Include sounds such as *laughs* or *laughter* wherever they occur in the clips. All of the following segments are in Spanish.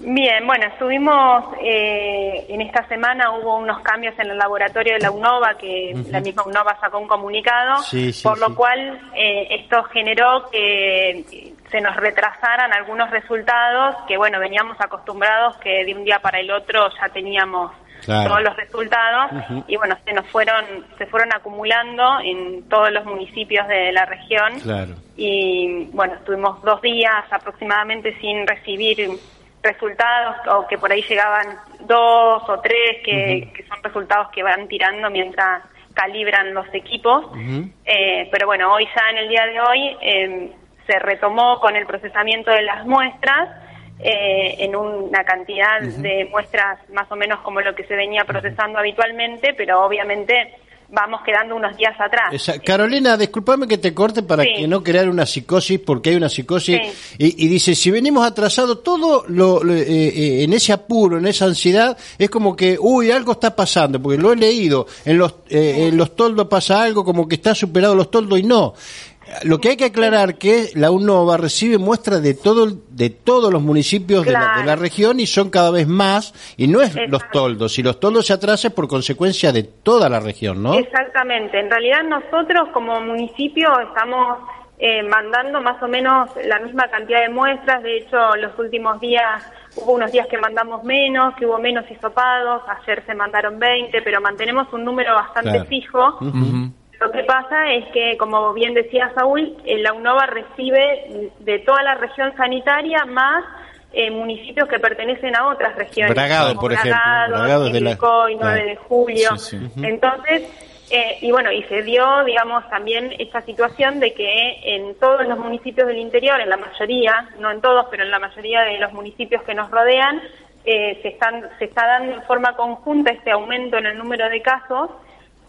Bien, bueno, estuvimos eh, en esta semana hubo unos cambios en el laboratorio de la UNOVA que la misma UNOVA sacó un comunicado, por lo cual eh, esto generó que se nos retrasaran algunos resultados que bueno veníamos acostumbrados que de un día para el otro ya teníamos todos los resultados. Y bueno se nos fueron se fueron acumulando en todos los municipios de la región. Y bueno estuvimos dos días aproximadamente sin recibir resultados o que por ahí llegaban dos o tres que, son resultados que van tirando mientras calibran los equipos. Eh, pero bueno hoy ya en el día de hoy eh, se retomó con el procesamiento de las muestras eh, en una cantidad de muestras más o menos como lo que se venía procesando habitualmente, pero obviamente vamos quedando unos días atrás. Carolina, discúlpame que te corte para que no crear una psicosis, porque hay una psicosis. Y, dice, si venimos atrasados, todo lo, eh, eh, en ese apuro, en esa ansiedad, es como que, uy, algo está pasando, porque lo he leído, en los, en los toldos pasa algo, como que está superado los toldos y no. Lo que hay que aclarar que la UNOVA recibe muestras de todo de todos los municipios de, la, región y son cada vez más y no es los toldos. Si los toldos se atrasan por consecuencia de toda la región, ¿no? Exactamente. En realidad nosotros como municipio estamos eh, mandando más o menos la misma cantidad de muestras. De hecho, los últimos días hubo unos días que mandamos menos, que hubo menos hisopados. Ayer se mandaron 20, pero mantenemos un número bastante fijo. Lo que pasa es que, como bien decía Saúl, eh, la UNOVA recibe de toda la región sanitaria más eh, municipios que pertenecen a otras regiones. Bragado, por ejemplo. Bragado, de 9 de julio. Entonces, eh, y bueno, y se dio, digamos, también esta situación de que en todos los municipios del interior, en la mayoría, no en todos, pero en la mayoría de los municipios que nos rodean, se, están, se está dando en forma conjunta este aumento en el número de casos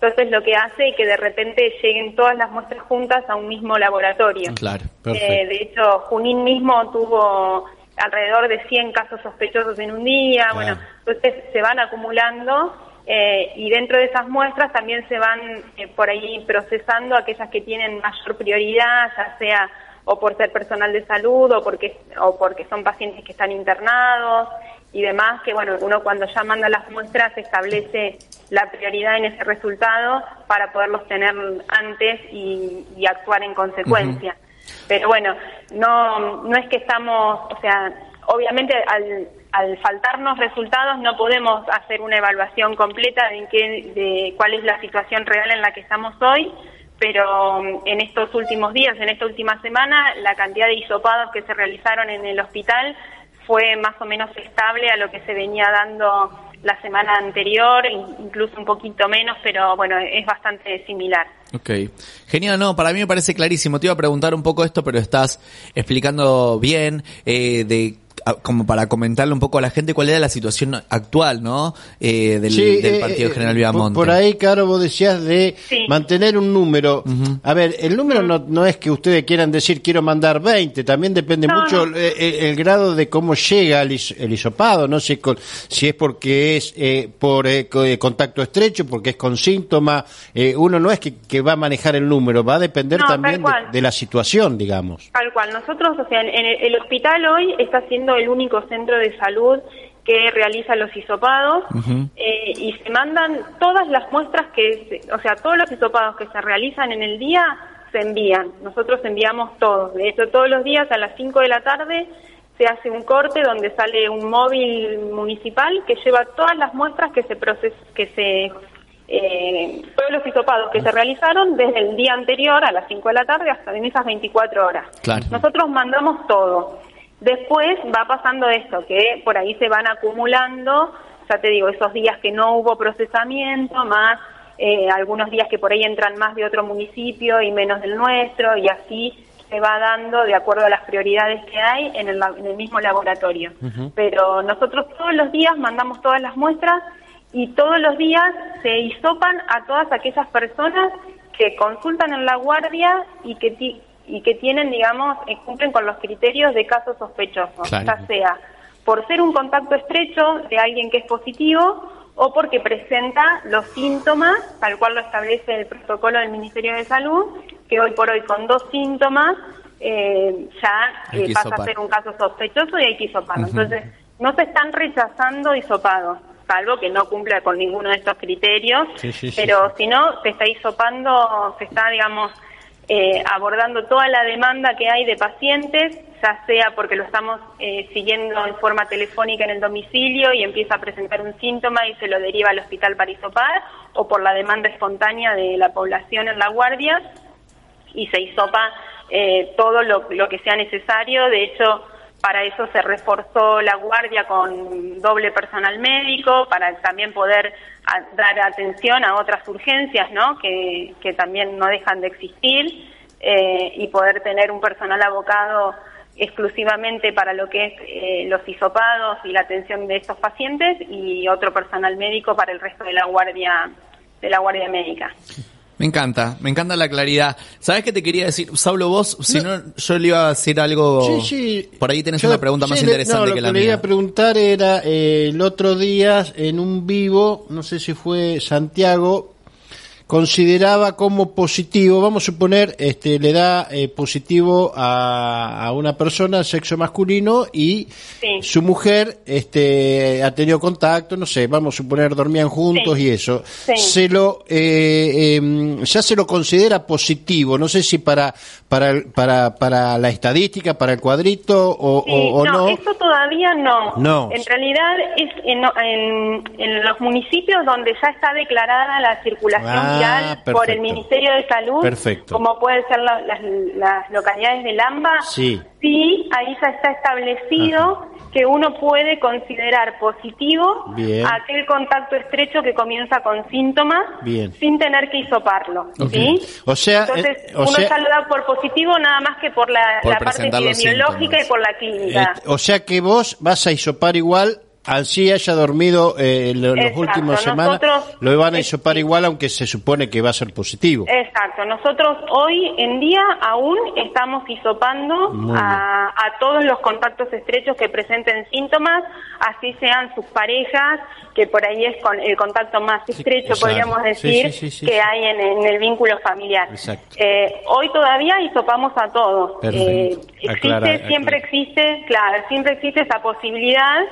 entonces lo que hace es que de repente lleguen todas las muestras juntas a un mismo laboratorio. Claro, eh, de hecho, Junín mismo tuvo alrededor de 100 casos sospechosos en un día. Bueno, entonces se van acumulando eh, y dentro de esas muestras también se van eh, por ahí procesando aquellas que tienen mayor prioridad, ya sea o por ser personal de salud o porque o porque son pacientes que están internados y demás que bueno uno cuando ya manda las muestras establece la prioridad en ese resultado para poderlos tener antes y, actuar en consecuencia. Pero bueno, no, no es que estamos, o sea, obviamente al, al faltarnos resultados no podemos hacer una evaluación completa de, qué, de cuál es la situación real en la que estamos hoy, pero um, en estos últimos días, en esta última semana, la cantidad de hisopados que se realizaron en el hospital fue más o menos estable a lo que se venía dando la semana anterior, incluso un poquito menos, pero bueno, es bastante similar. Ok, genial, no, para mí me parece clarísimo. Te iba a preguntar un poco esto, pero estás explicando bien eh, de como para comentarle un poco a la gente cuál era la situación actual, ¿no? Eh, del, del, Partido eh, General Viamonte. Por, ahí, Caro, vos decías de mantener un número. A ver, el número no, no es que ustedes quieran decir quiero mandar 20, también depende mucho eh, El, grado de cómo llega el, el hisopado, no sé si, es porque es por contacto estrecho, porque es con síntomas. uno no es que, va a manejar el número, va a depender también de, la situación, digamos. Tal cual. Nosotros, o sea, en el hospital hoy está haciendo el único centro de salud que realiza los hisopados eh, y se mandan todas las muestras que, o sea, todos los hisopados que se realizan en el día se envían. Nosotros enviamos todos. De hecho, todos los días a las 5 de la tarde se hace un corte donde sale un móvil municipal que lleva todas las muestras que se proces que se eh, todos los hisopados que se realizaron desde el día anterior a las 5 de la tarde hasta en esas 24 horas. Nosotros mandamos todo. Después va pasando esto, que por ahí se van acumulando, ya te digo, esos días que no hubo procesamiento, más eh, algunos días que por ahí entran más de otro municipio y menos del nuestro, y así se va dando de acuerdo a las prioridades que hay en el, mismo laboratorio. Pero nosotros todos los días mandamos todas las muestras y todos los días se hisopan a todas aquellas personas que consultan en la guardia y que y que tienen, digamos, eh, cumplen con los criterios de casos sospechosos, ya sea por ser un contacto estrecho de alguien que es positivo o porque presenta los síntomas, tal cual lo establece el protocolo del Ministerio de Salud, que hoy por hoy con dos síntomas eh, ya eh, pasa a ser un caso sospechoso y hay que hisoparlo. Entonces, no se están rechazando hisopados, salvo que no cumpla con ninguno de estos criterios, pero si no, se está hisopando, se está, digamos, eh, abordando toda la demanda que hay de pacientes, ya sea porque lo estamos eh, siguiendo en forma telefónica en el domicilio y empieza a presentar un síntoma y se lo deriva al hospital para hisopar, o por la demanda espontánea de la población en la guardia y se hisopa eh, todo lo, lo que sea necesario. De hecho, para eso se reforzó la guardia con doble personal médico, para también poder dar atención a otras urgencias, ¿no? Que, que también no dejan de existir eh, y poder tener un personal abocado exclusivamente para lo que es eh, los hisopados y la atención de estos pacientes y otro personal médico para el resto de la guardia de la guardia médica. Me encanta, me encanta la claridad. ¿Sabes qué te quería decir? Saulo, vos, si no, yo le iba a decir algo. Sí, sí. Por ahí tenés una pregunta más interesante que la mía. Lo que le iba a preguntar era eh, el otro día en un vivo, no sé si fue Santiago, consideraba como positivo, vamos a suponer, este, le da eh, positivo a, a, una persona, sexo masculino, y su mujer este, ha tenido contacto, no sé, vamos a suponer, dormían juntos y eso. Se lo, eh, em, ya se lo considera positivo, no sé si para, para, para, para la estadística, para el cuadrito o, o, no, no. Eso todavía no. No. En realidad es en, en, en los municipios donde ya está declarada la circulación ah, Ah, por el Ministerio de Salud, como puede ser las, localidades de Lamba, sí. ahí ya está establecido que uno puede considerar positivo aquel contacto estrecho que comienza con síntomas sin tener que hisoparlo. O sea, Entonces, eh, uno ya lo da por positivo nada más que por la, parte epidemiológica y por la clínica. Eh, o sea que vos vas a hisopar igual así haya dormido eh, los últimos semanas, lo van a hisopar igual aunque se supone que va a ser positivo. Exacto, nosotros hoy en día aún estamos hisopando a, todos los contactos estrechos que presenten síntomas, así sean sus parejas, que por ahí es con el contacto más estrecho, podríamos decir, que hay en, el vínculo familiar. Eh, hoy todavía hisopamos a todos. Eh, existe, siempre existe, claro, siempre existe esa posibilidad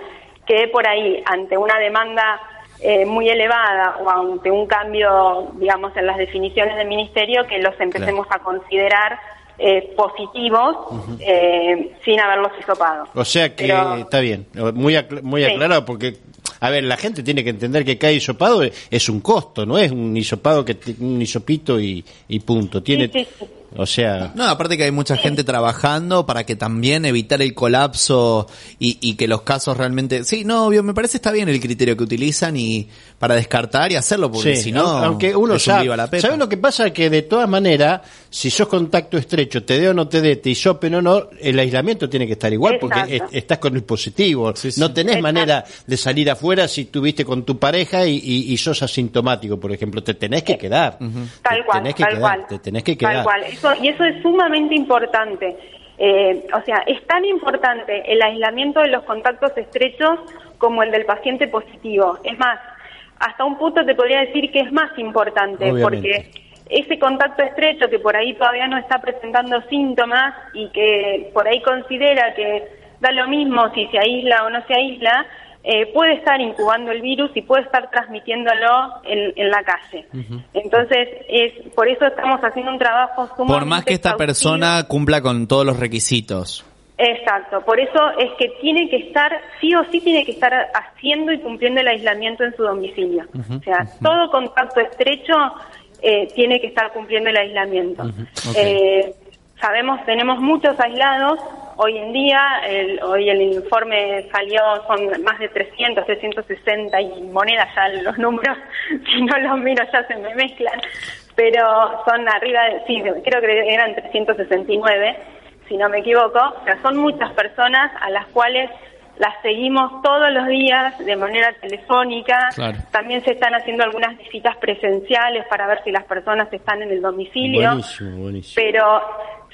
que por ahí, ante una demanda eh, muy elevada o ante un cambio, digamos, en las definiciones del Ministerio, que los empecemos a considerar eh, positivos eh, sin haberlos hisopado. O sea que está bien, muy, muy aclarado, porque, a ver, la gente tiene que entender que cada hisopado es un costo, no es un hisopado que un hisopito y, y punto. Tiene, o sea. No, aparte que hay mucha gente trabajando para que también evitar el colapso y, y, que los casos realmente. Sí, no, obvio, me parece está bien el criterio que utilizan y para descartar y hacerlo, porque si no. Aunque uno sabe. ¿Sabes lo que pasa? Que de todas maneras, si sos contacto estrecho, te dé o no te dé, te hisopen o no, el aislamiento tiene que estar igual porque estás con el positivo. no tenés manera de salir afuera si tuviste con tu pareja y, y, sos asintomático, por ejemplo. Te tenés que quedar. Tal cual, tenés que tal cual. Te tenés que quedar. Tal cual y eso es sumamente importante. Eh, o sea, es tan importante el aislamiento de los contactos estrechos como el del paciente positivo. Es más, hasta un punto te podría decir que es más importante porque ese contacto estrecho que por ahí todavía no está presentando síntomas y que por ahí considera que da lo mismo si se aísla o no se aísla, eh, puede estar incubando el virus y puede estar transmitiéndolo en, la calle. Entonces, es por eso estamos haciendo un trabajo sumamente Por más que esta persona cumpla con todos los requisitos. Exacto, por eso es que tiene que estar, sí o sí tiene que estar haciendo y cumpliendo el aislamiento en su domicilio. O sea, todo contacto estrecho eh, tiene que estar cumpliendo el aislamiento. Eh, sabemos, tenemos muchos aislados, Hoy en día, el, hoy el informe salió, son más de 300, 360 y monedas, ya los números, *laughs* si no los miro ya se me mezclan, pero son arriba de, sí, creo que eran 369, si no me equivoco, o sea, son muchas personas a las cuales las seguimos todos los días de manera telefónica. También se están haciendo algunas visitas presenciales para ver si las personas están en el domicilio. Buenísimo, buenísimo. Pero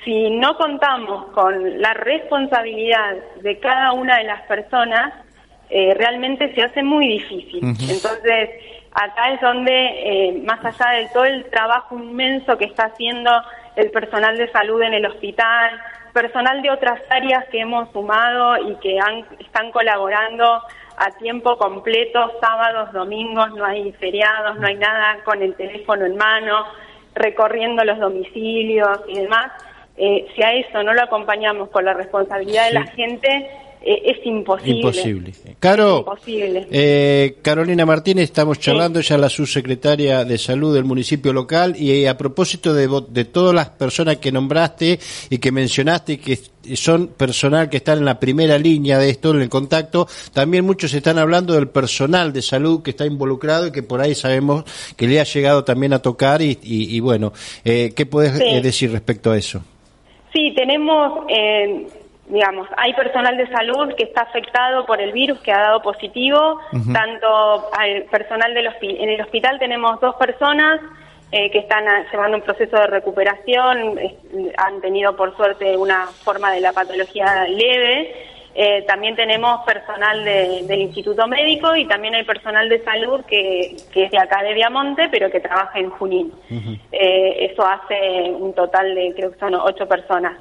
si no contamos con la responsabilidad de cada una de las personas, eh, realmente se hace muy difícil. Entonces, acá es donde, eh, más allá de todo el trabajo inmenso que está haciendo el personal de salud en el hospital, personal de otras áreas que hemos sumado y que han, están colaborando a tiempo completo, sábados, domingos, no hay feriados, no hay nada con el teléfono en mano, recorriendo los domicilios y demás. Eh, si a eso no lo acompañamos con la responsabilidad de la gente, eh, es imposible. Imposible. Caro, Eh, Carolina Martínez, estamos charlando, ya la subsecretaria de Salud del municipio local, y a propósito de, de todas las personas que nombraste y que mencionaste que son personal que están en la primera línea de esto, en el contacto, también muchos están hablando del personal de salud que está involucrado y que por ahí sabemos que le ha llegado también a tocar y, y, bueno, eh, ¿qué puedes eh, decir respecto a eso? Sí, tenemos... Eh digamos, hay personal de salud que está afectado por el virus, que ha dado positivo, tanto al personal del en el hospital tenemos dos personas eh, que están llevando un proceso de recuperación, han tenido por suerte una forma de la patología leve, eh, también tenemos personal del Instituto Médico y también hay personal de salud que, es de acá de Viamonte, pero que trabaja en Junín. Eh, eso hace un total de, creo que son ocho personas,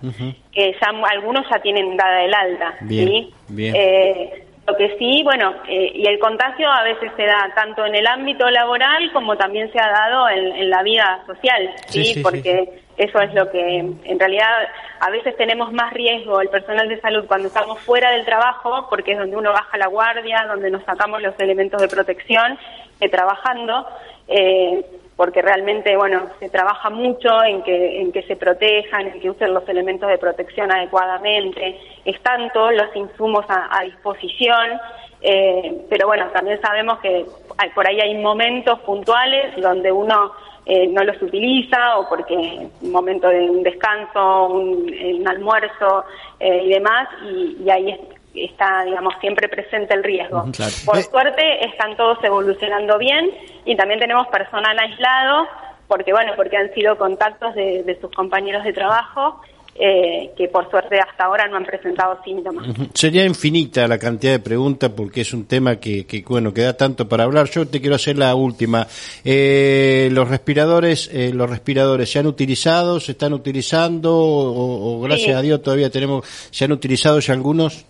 que ya algunos ya tienen dada el alta. ¿sí? Eh, lo que sí, bueno, y el contagio a veces se da tanto en el ámbito laboral como también se ha dado en, la vida social, ¿sí? Porque eso es lo que, en realidad, a veces tenemos más riesgo el personal de salud cuando estamos fuera del trabajo, porque es donde uno baja la guardia, donde nos sacamos los elementos de protección, que trabajando, eh, porque realmente, bueno, se trabaja mucho en que, en que se protejan, en que usen los elementos de protección adecuadamente, están todos los insumos a, disposición, eh, pero bueno, también sabemos que por ahí hay momentos puntuales donde uno eh, no los utiliza o porque un momento de un descanso, un, almuerzo eh, y demás, y, ahí está, digamos, siempre presente el riesgo. Por eh, suerte están todos evolucionando bien y también tenemos personal aislado porque, bueno, porque han sido contactos de sus compañeros de trabajo eh, que por suerte hasta ahora no han presentado síntomas. Sería infinita la cantidad de preguntas porque es un tema que, que, bueno, que da tanto para hablar. Yo te quiero hacer la última. Eh, los respiradores, eh, los respiradores se han utilizado, se están utilizando o, gracias a Dios todavía tenemos, se han utilizado ya algunos.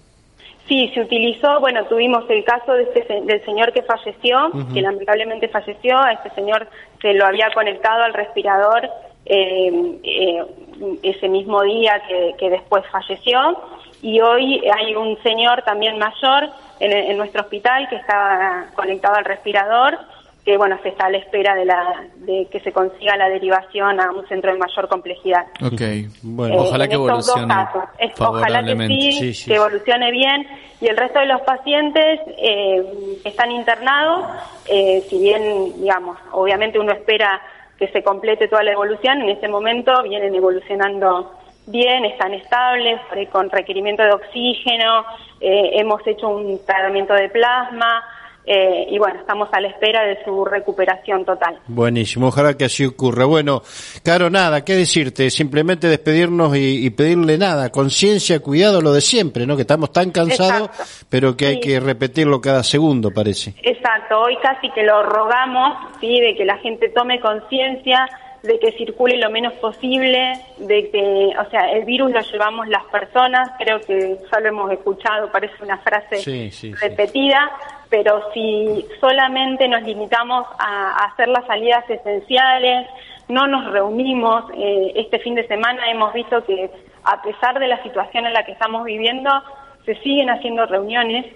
Sí, se utilizó, bueno, tuvimos el caso de este, del señor que falleció, que lamentablemente falleció, a este señor se lo había conectado al respirador eh, eh, ese mismo día que, después falleció. Y hoy hay un señor también mayor en, nuestro hospital que está conectado al respirador, que bueno, se está a la espera de, la, de que se consiga la derivación a un centro de mayor complejidad. Ok, bueno, ojalá que evolucione. ojalá que sí, que evolucione bien. Y el resto de los pacientes eh, están internados, eh, si bien, digamos, obviamente uno espera que se complete toda la evolución. En ese momento vienen evolucionando bien, están estables, con requerimiento de oxígeno, eh, hemos hecho un tratamiento de plasma, eh, y bueno, estamos a la espera de su recuperación total. Buenísimo, ojalá que así ocurra. Bueno, Caro, nada, ¿qué decirte? Simplemente despedirnos y, pedirle nada, conciencia, cuidado, lo de siempre, ¿no? Que estamos tan cansados, pero que hay que repetirlo cada segundo, parece. Exacto, hoy casi que lo rogamos, ¿sí? De que la gente tome conciencia, de que circule lo menos posible, de que, o sea, el virus lo llevamos las personas, creo que ya lo hemos escuchado, parece una frase repetida, pero si solamente nos limitamos a, hacer las salidas esenciales, no nos reunimos, eh, este fin de semana hemos visto que a pesar de la situación en la que estamos viviendo, se siguen haciendo reuniones.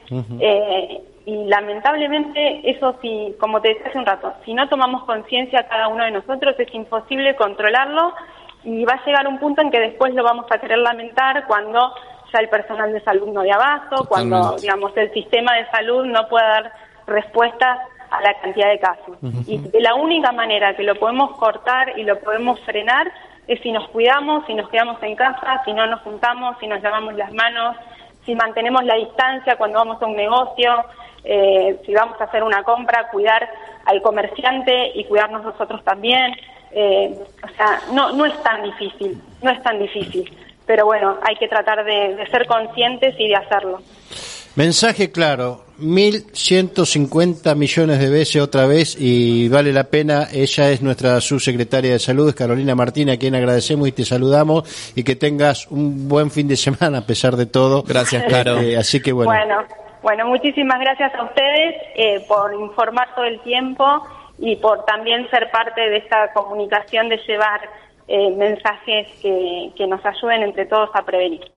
eh, y lamentablemente eso sí, como te decía hace un rato, si no tomamos conciencia cada uno de nosotros es imposible controlarlo y va a llegar un punto en que después lo vamos a querer lamentar cuando ya el personal de salud no de abasto, cuando digamos el sistema de salud no pueda dar respuesta a la cantidad de casos. Y la única manera que lo podemos cortar y lo podemos frenar es si nos cuidamos, si nos quedamos en casa, si no nos juntamos, si nos lavamos las manos, si mantenemos la distancia cuando vamos a un negocio, eh, si vamos a hacer una compra, cuidar al comerciante y cuidarnos nosotros también. Eh, o sea, no, no es tan difícil, no es tan difícil. Pero bueno, hay que tratar de, ser conscientes y de hacerlo. Mensaje claro, 1.150 millones de veces otra vez y vale la pena. Ella es nuestra subsecretaria de salud, es Carolina Martín, a quien agradecemos y te saludamos y que tengas un buen fin de semana a pesar de todo. Gracias, Caro. Eh, así que bueno. Bueno, bueno, muchísimas gracias a ustedes eh, por informar todo el tiempo y por también ser parte de esta comunicación de llevar eh, mensajes que, que nos ayuden entre todos a prevenir.